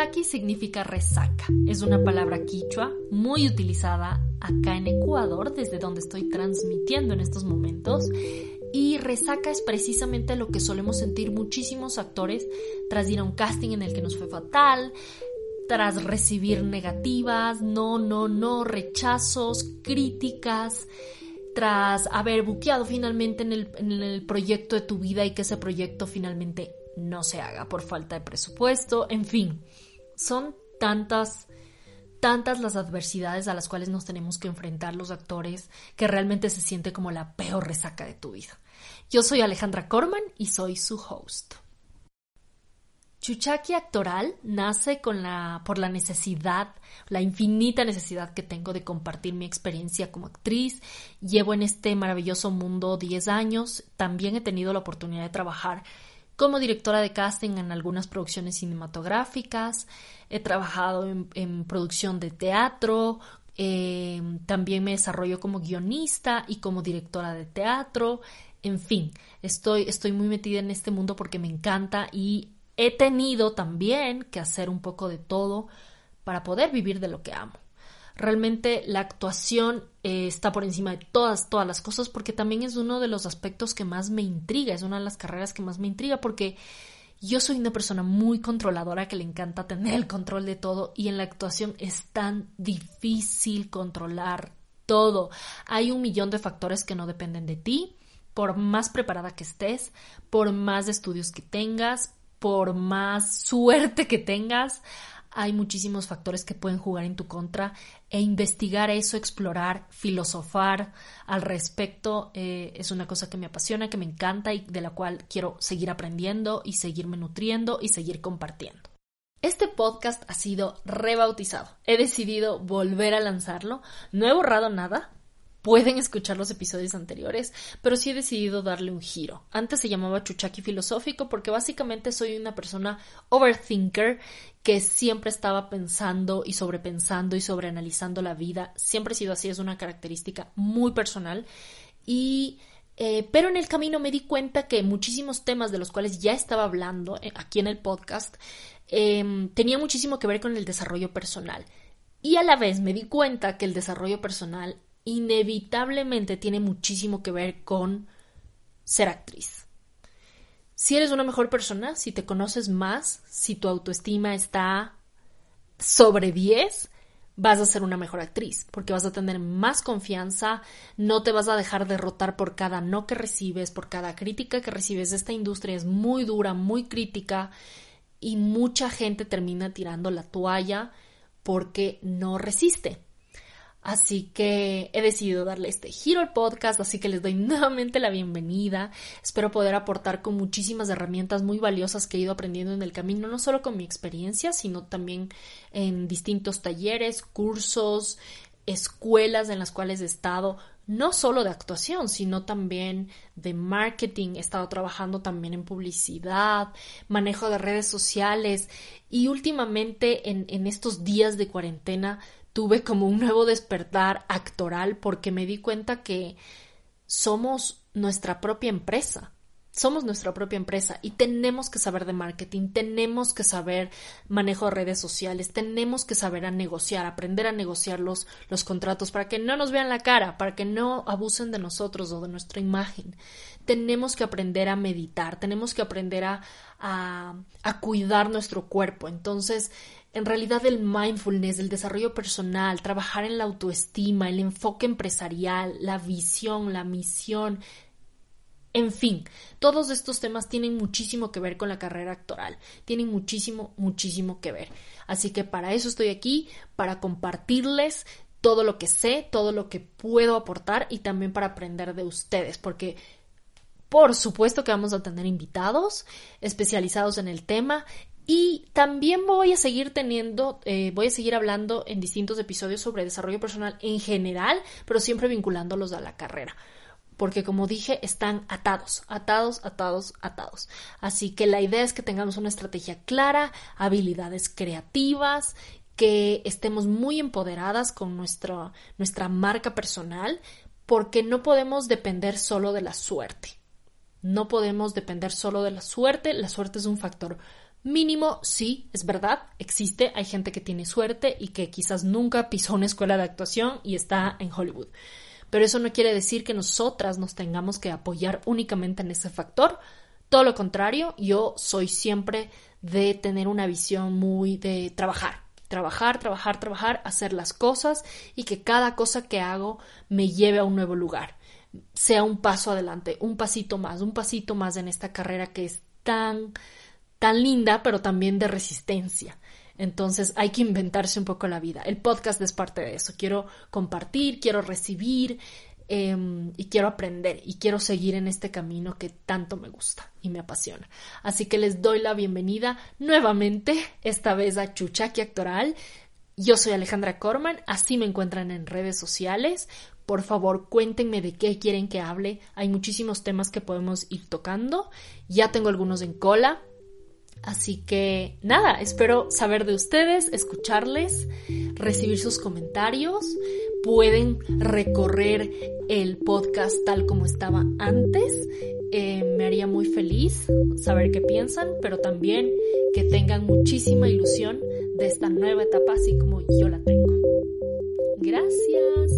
Chuchaki significa resaca. Es una palabra quichua muy utilizada acá en Ecuador, desde donde estoy transmitiendo en estos momentos. Y resaca es precisamente lo que solemos sentir muchísimos actores tras ir a un casting en el que nos fue fatal, tras recibir negativas, no, no, no, rechazos, críticas, tras haber buqueado finalmente en el proyecto de tu vida y que ese proyecto finalmente no se haga por falta de presupuesto, en fin, son tantas tantas las adversidades a las cuales nos tenemos que enfrentar los actores que realmente se siente como la peor resaca de tu vida. Yo soy Alejandra Corman y soy su host. Chuchaki actoral nace con la, por la necesidad, la infinita necesidad que tengo de compartir mi experiencia como actriz. Llevo en este maravilloso mundo 10 años. También he tenido la oportunidad de trabajar como directora de casting en algunas producciones cinematográficas, he trabajado en, producción de teatro, em, también me desarrollo como guionista y como directora de teatro, en fin, estoy, estoy muy metida en este mundo porque me encanta y he tenido también que hacer un poco de todo para poder vivir de lo que amo. Realmente la actuación eh, está por encima de todas, todas las cosas porque también es uno de los aspectos que más me intriga, es una de las carreras que más me intriga porque yo soy una persona muy controladora que le encanta tener el control de todo y en la actuación es tan difícil controlar todo. Hay un millón de factores que no dependen de ti, por más preparada que estés, por más estudios que tengas, por más suerte que tengas, hay muchísimos factores que pueden jugar en tu contra e investigar eso, explorar, filosofar al respecto eh, es una cosa que me apasiona, que me encanta y de la cual quiero seguir aprendiendo y seguirme nutriendo y seguir compartiendo. Este podcast ha sido rebautizado. He decidido volver a lanzarlo. No he borrado nada, Pueden escuchar los episodios anteriores, pero sí he decidido darle un giro. Antes se llamaba Chuchaki Filosófico porque básicamente soy una persona overthinker que siempre estaba pensando y sobrepensando y sobreanalizando la vida. Siempre he sido así, es una característica muy personal. Y eh, pero en el camino me di cuenta que muchísimos temas de los cuales ya estaba hablando eh, aquí en el podcast eh, tenía muchísimo que ver con el desarrollo personal. Y a la vez me di cuenta que el desarrollo personal inevitablemente tiene muchísimo que ver con ser actriz. Si eres una mejor persona, si te conoces más, si tu autoestima está sobre 10, vas a ser una mejor actriz, porque vas a tener más confianza, no te vas a dejar derrotar por cada no que recibes, por cada crítica que recibes. Esta industria es muy dura, muy crítica y mucha gente termina tirando la toalla porque no resiste. Así que he decidido darle este giro al podcast, así que les doy nuevamente la bienvenida. Espero poder aportar con muchísimas herramientas muy valiosas que he ido aprendiendo en el camino, no solo con mi experiencia, sino también en distintos talleres, cursos, escuelas en las cuales he estado, no solo de actuación, sino también de marketing. He estado trabajando también en publicidad, manejo de redes sociales y últimamente en, en estos días de cuarentena tuve como un nuevo despertar actoral porque me di cuenta que somos nuestra propia empresa. Somos nuestra propia empresa y tenemos que saber de marketing, tenemos que saber manejo de redes sociales, tenemos que saber a negociar, aprender a negociar los, los contratos para que no nos vean la cara, para que no abusen de nosotros o de nuestra imagen. Tenemos que aprender a meditar, tenemos que aprender a, a, a cuidar nuestro cuerpo. Entonces, en realidad el mindfulness, el desarrollo personal, trabajar en la autoestima, el enfoque empresarial, la visión, la misión, en fin, todos estos temas tienen muchísimo que ver con la carrera actoral, tienen muchísimo, muchísimo que ver. Así que para eso estoy aquí, para compartirles todo lo que sé, todo lo que puedo aportar y también para aprender de ustedes, porque por supuesto que vamos a tener invitados especializados en el tema y también voy a seguir teniendo, eh, voy a seguir hablando en distintos episodios sobre desarrollo personal en general, pero siempre vinculándolos a la carrera. Porque como dije, están atados, atados, atados, atados. Así que la idea es que tengamos una estrategia clara, habilidades creativas, que estemos muy empoderadas con nuestra, nuestra marca personal, porque no podemos depender solo de la suerte. No podemos depender solo de la suerte, la suerte es un factor Mínimo, sí, es verdad, existe, hay gente que tiene suerte y que quizás nunca pisó una escuela de actuación y está en Hollywood. Pero eso no quiere decir que nosotras nos tengamos que apoyar únicamente en ese factor. Todo lo contrario, yo soy siempre de tener una visión muy de trabajar, trabajar, trabajar, trabajar, hacer las cosas y que cada cosa que hago me lleve a un nuevo lugar, sea un paso adelante, un pasito más, un pasito más en esta carrera que es tan tan linda, pero también de resistencia. Entonces hay que inventarse un poco la vida. El podcast es parte de eso. Quiero compartir, quiero recibir em, y quiero aprender y quiero seguir en este camino que tanto me gusta y me apasiona. Así que les doy la bienvenida nuevamente, esta vez a Chuchaki Actoral. Yo soy Alejandra Corman, así me encuentran en redes sociales. Por favor, cuéntenme de qué quieren que hable. Hay muchísimos temas que podemos ir tocando. Ya tengo algunos en cola, Así que nada, espero saber de ustedes, escucharles, recibir sus comentarios. Pueden recorrer el podcast tal como estaba antes. Eh, me haría muy feliz saber qué piensan, pero también que tengan muchísima ilusión de esta nueva etapa así como yo la tengo. Gracias.